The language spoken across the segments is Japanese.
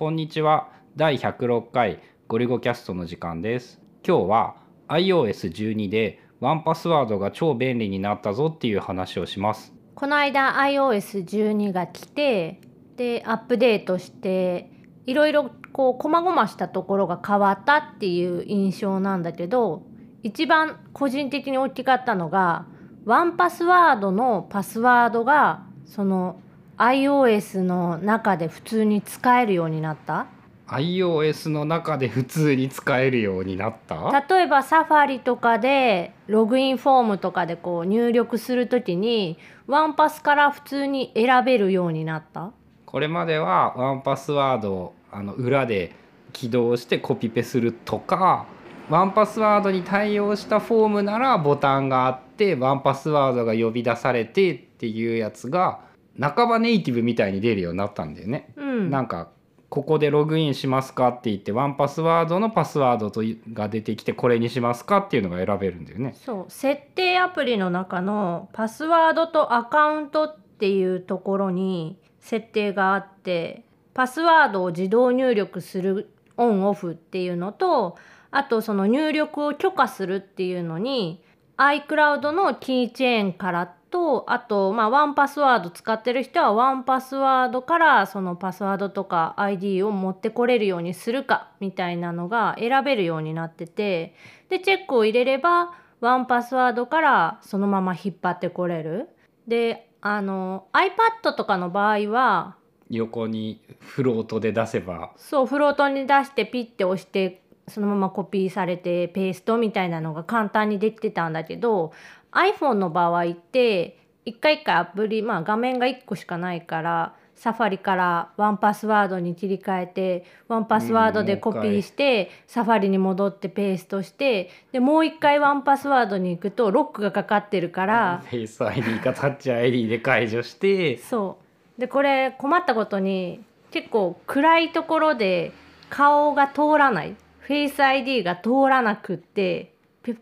こんにちは。第106回ゴリゴキャストの時間です。今日は iOS12 でワンパスワードが超便利になったぞっていう話をします。この間 iOS12 が来てでアップデートしていろいろこう細々したところが変わったっていう印象なんだけど一番個人的に大きかったのがワンパスワードのパスワードがその iOS の中で普通に使えるようになった？iOS の中で普通に使えるようになった？例えばサファリとかでログインフォームとかでこう入力する時にワンパスから普通に選べるようになった？これまではワンパスワードをあの裏で起動してコピペするとかワンパスワードに対応したフォームならボタンがあってワンパスワードが呼び出されてっていうやつが半ばネイティブみたいに出るようになったんだよね。うんなんかここでログインしますかって言ってワンパスワードのパスワードとが出てきてこれにしますかっていうのが選べるんだよね。そう設定アプリの中のパスワードとアカウントっていうところに設定があってパスワードを自動入力するオンオフっていうのとあとその入力を許可するっていうのに iCloud のキーチェーンからとあとまあワンパスワード使ってる人はワンパスワードからそのパスワードとか ID を持ってこれるようにするかみたいなのが選べるようになっててでチェックを入れればワンパスワードからそのまま引っ張ってこれる。であの iPad とかの場合は横にフロートで出せばそうフロートに出してピッて押してそのままコピーされてペーストみたいなのが簡単にできてたんだけど iPhone の場合って一回一回アプリまあ画面が1個しかないからサファリからワンパスワードに切り替えてワンパスワードでコピーしてサファリに戻ってペーストしてでもう一回ワンパスワードに行くとロックがかかってるからフェイス ID かタッチ ID で解除して。そう。でこれ困ったことに結構暗いところで顔が通らないフェイス ID が通らなくって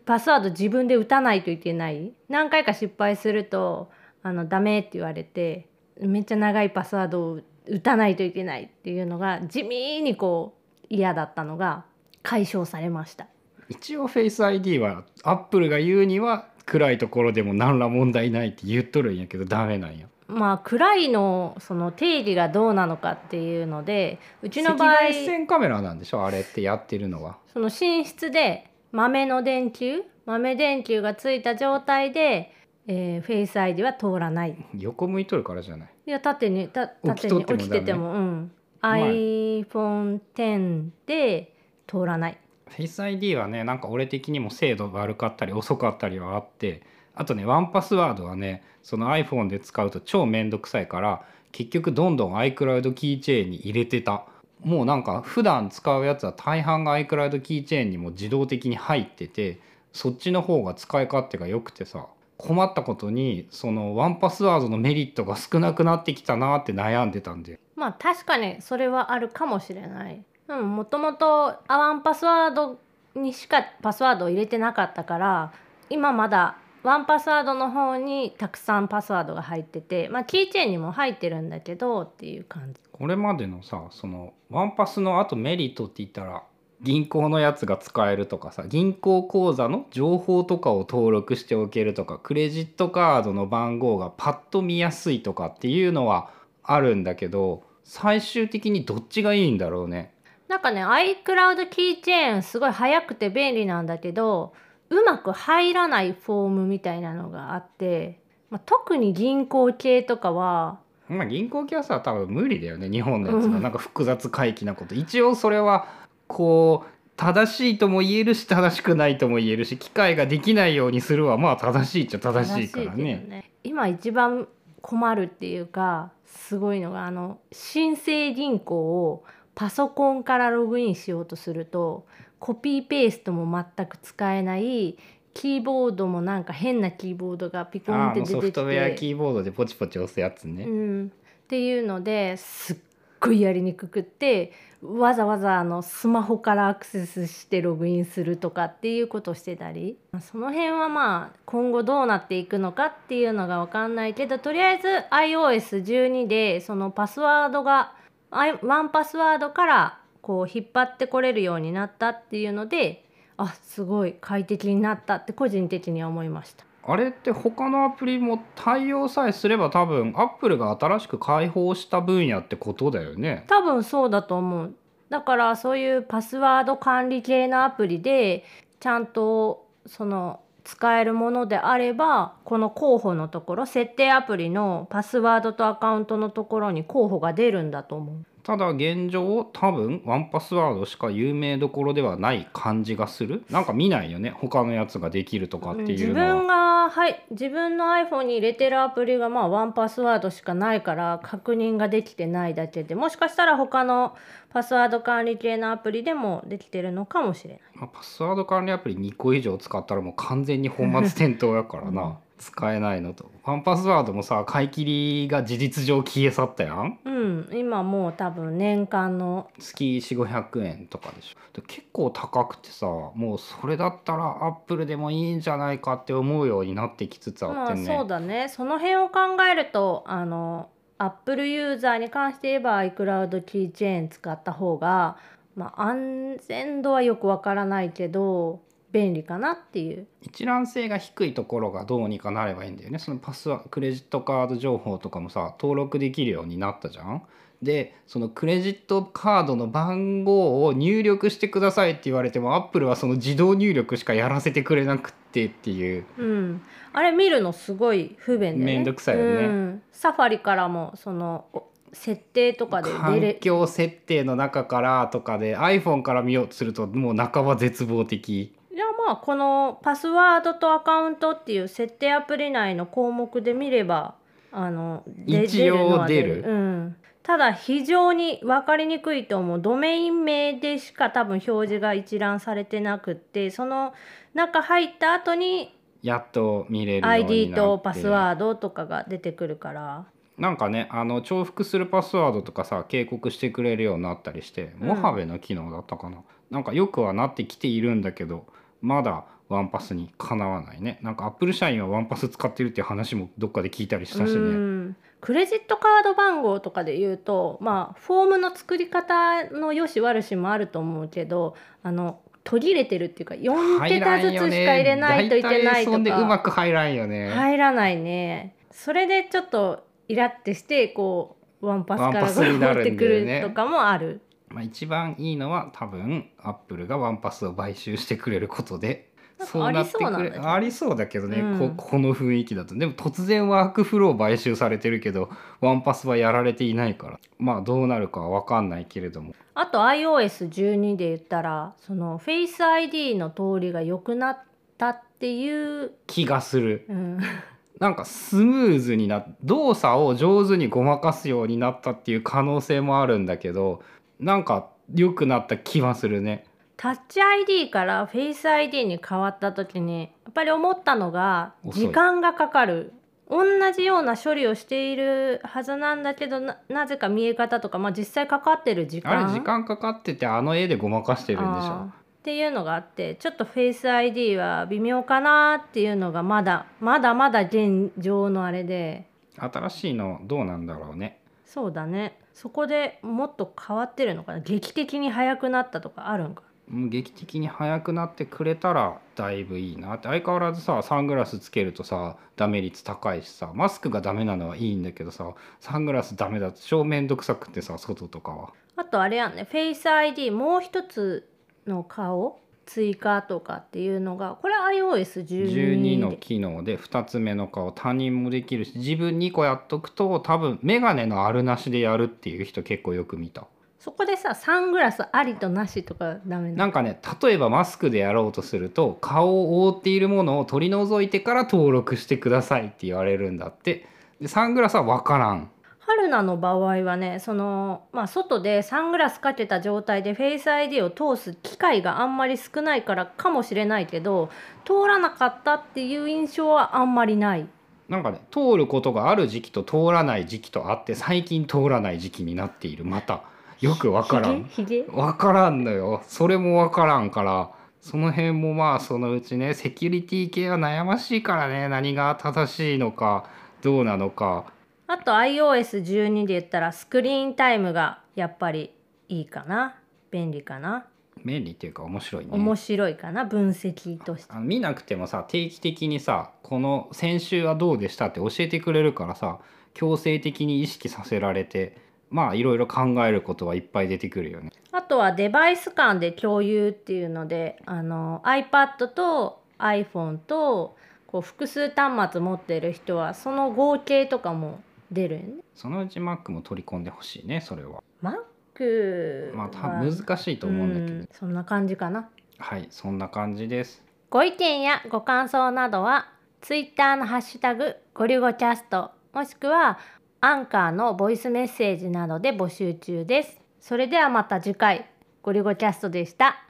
パスワード自分で打たないといけない何回か失敗するとあのダメって言われてめっちゃ長いパスワードを打たないといけないっていうのが地味にこう嫌だったのが解消されました。一応フェイス ID はアップルが言うには暗いところでも何ら問題ないって言っとるんやけどダメなんやまあ暗いのその定義がどうなのかっていうのでうちの赤場合外線カメラなんでしょあれってやってるのは。その寝室で豆の電球豆電球がついた状態で、えーフェイス ID は通らない。横向いとるからじゃない？いや縦にた縦に起きてててもうん、まあ iPhone10 で通らない。フェイス ID はねなんか俺的にも精度が悪かったり遅かったりはあってあとねワンパスワードはねその iPhone で使うと超めんどくさいから結局どんどん iCloud キーチェーンに入れてたもうなんか普段使うやつは大半が iCloud キーチェーンにも自動的に入っててそっちの方が使い勝手が良くてさ困ったことにそのワンパスワードのメリットが少なくなってきたなって悩んでたんでまあ確かにそれはあるかもしれない。うん、もともとワンパスワードにしかパスワードを入れてなかったから今まだワンパスワードの方にたくさんパスワードが入っててまあキーチェーンにも入ってるんだけどっていう感じ。これまでのさそのワンパスのあとメリットって言ったら銀行のやつが使えるとかさ銀行口座の情報とかを登録しておけるとかクレジットカードの番号がパッと見やすいとかっていうのはあるんだけど最終的にどっちがいいんだろうね。なんかね iCloud キーチェーンすごい早くて便利なんだけどうまく入らないフォームみたいなのがあって、まあ、特に銀行系とかはまあ銀行系はさ多分無理だよね日本のやつがうん。なんか複雑回帰なこと。一応それはこう正しいとも言えるし正しくないとも言えるし機械ができないようにするはまあ正しいっちゃ正しいからね。ね。今一番困るっていうかすごいのがあの新生銀行をパソコンからログインしようとするとコピーペーストも全く使えないキーボードもなんか変なキーボードがピコンって出てきてソフトウェアキーボードでポチポチ押すやつね、うん、っていうのですっごいやりにくくってわざわざあのスマホからアクセスしてログインするとかっていうことをしてたり。まあその辺はまあ今後どうなっていくのかっていうのが分かんないけどとりあえず iOS12 でそのパスワードがワンパスワードからこう引っ張ってこれるようになったっていうのであすごい快適になったって個人的には思いました。あれって他のアプリも対応さえすれば多分アップルが新しく開放した分野ってことだよね。多分そうだと思うだからそういうパスワード管理系のアプリでちゃんとその使えるものであればこの候補のところ設定アプリのパスワードとアカウントのところに候補が出るんだと思うただ現状多分ワンパスワードしか有名どころではない感じがするなんか見ないよね他のやつができるとかって自いうのは。分がはい自分の iPhone に入れてるアプリがまあワンパスワードしかないから確認ができてないだけでもしかしたら他のパスワード管理系のアプリでもできてるのかもしれない。まあパスワード管理アプリ2個以上使ったらもう完全に本末転倒やからな、うん使えないのと。ワンパスワードもさ買い切りが事実上消え去ったやん。うん、今もう多分年間の月4500円とかでしょ。で結構高くてさもうそれだったらアップルでもいいんじゃないかって思うようになってきつつあまあってね、そうだね。その辺を考えるとあの Apple ユーザーに関して言えば iCloud キーチェーン使った方が、まあ、安全度はよくわからないけど便利かなっていう。一覧性が低いところがどうにかなればいいんだよね。そのパスワクレジットカード情報とかもさ登録できるようになったじゃん。でそのクレジットカードの番号を入力してくださいって言われてもアップルはその自動入力しかやらせてくれなくってっていう。うん、あれ見るのすごい不便でね。めんどくさいよね。うん、サファリからもそのお設定とかで出環れ境設定の中からとかで iPhone から見ようとするともう半ば絶望的じゃあまあこのパスワードとアカウントっていう設定アプリ内の項目で見ればあので一応出る。うん、ただ非常に分かりにくいと思う。ドメイン名でしか多分表示が一覧されてなくってその中入った後にやっと見れる ID とパスワードとかが出てくるから。なんかねあの重複するパスワードとかさ警告してくれるようになったりして、うんモハベの機能だったかな。なんかよくはなってきているんだけどまだワンパスにかなわないね。なんかアップル社員はワンパス使ってるっていう話もどっかで聞いたりしたしうねん。クレジットカード番号とかで言うとまあフォームの作り方の良し悪しもあると思うけどあの途切れてるっていうか4桁ずつしか入れないといけないと大体そんでうまかく入らんよね、入らないね。それでちょっとイラってしてこうワンパスから持ってくるとかもある。まあ、一番いいのは多分アップルがワンパスを買収してくれることでそうなってくれありそうだけど。ね、うん。ここの雰囲気だと。でも突然ワークフロー買収されてるけどワンパスはやられていないから。まあどうなるかは分かんないけれども。あと iOS12 で言ったらその Face ID の通りが良くなったっていう、気がする。うん、なんかスムーズにな動作を上手にごまかすようになったっていう可能性もあるんだけどなんか良くなった気はするね。タッチ ID から Face ID に変わった時にやっぱり思ったのが時間がかかる。同じような処理をしているはずなんだけどななぜか見え方とか、まあ、実際かかってる時間。あれ時間かかっててあの絵でごまかしてるんでしょ。っていうのがあってちょっと Face ID は微妙かなっていうのがまだまだまだ現状のあれで。新しいのどうなんだろうねそうだね。そこでもっと変わってるのかな？劇的に速くなったとかあるんか？もう劇的に速くなってくれたらだいぶいいな。って相変わらずさサングラスつけるとさダメ率高いしさマスクがダメなのはいいんだけどさサングラスダメだと超めんどくさくってさ外とかは。あとあれやんね。Face ID もう一つの顔追加とかっていうのがこれ iOS12 12ので機能で2つ目の顔他人もできるし自分2個やっとくと多分メガネのあるなしでやるっていう人結構よく見た。そこでさサングラスありとなしとかダメななんかね例えばマスクでやろうとすると顔を覆っているものを取り除いてから登録してくださいって言われるんだって。でサングラスは分からん春菜の場合はねその、まあ、外でサングラスかけた状態でフェイス ID を通す機会があんまり少ないからかもしれないけど通らなかったっていう印象はあんまりない。なんかね通ることがある時期と通らない時期とあって最近通らない時期になっている。またよく分からん。ひげひげ分からんのよ。それも分からんからその辺もまあそのうちねセキュリティ系は悩ましいからね。何が正しいのかどうなのかあと iOS12 で言ったらスクリーンタイムがやっぱりいいかな。便利かな。便利っていうか面白いね。面白いかな。分析として。あの見なくてもさ定期的にさこの先週はどうでしたって教えてくれるからさ強制的に意識させられてまあいろいろ考えることはいっぱい出てくるよね。あとはデバイス間で共有っていうのであの iPad と iPhone とこう複数端末持ってる人はその合計とかも出るよね。そのうち Mac も取り込んでほしいねそれは。Mac まあたは難しいと思うんだけど、うんそんな感じかな。はいそんな感じです。ご意見やご感想などは Twitter のハッシュタグゴリゴキャストもしくはアンカーのボイスメッセージなどで募集中です。それではまた次回ゴリゴキャストでした。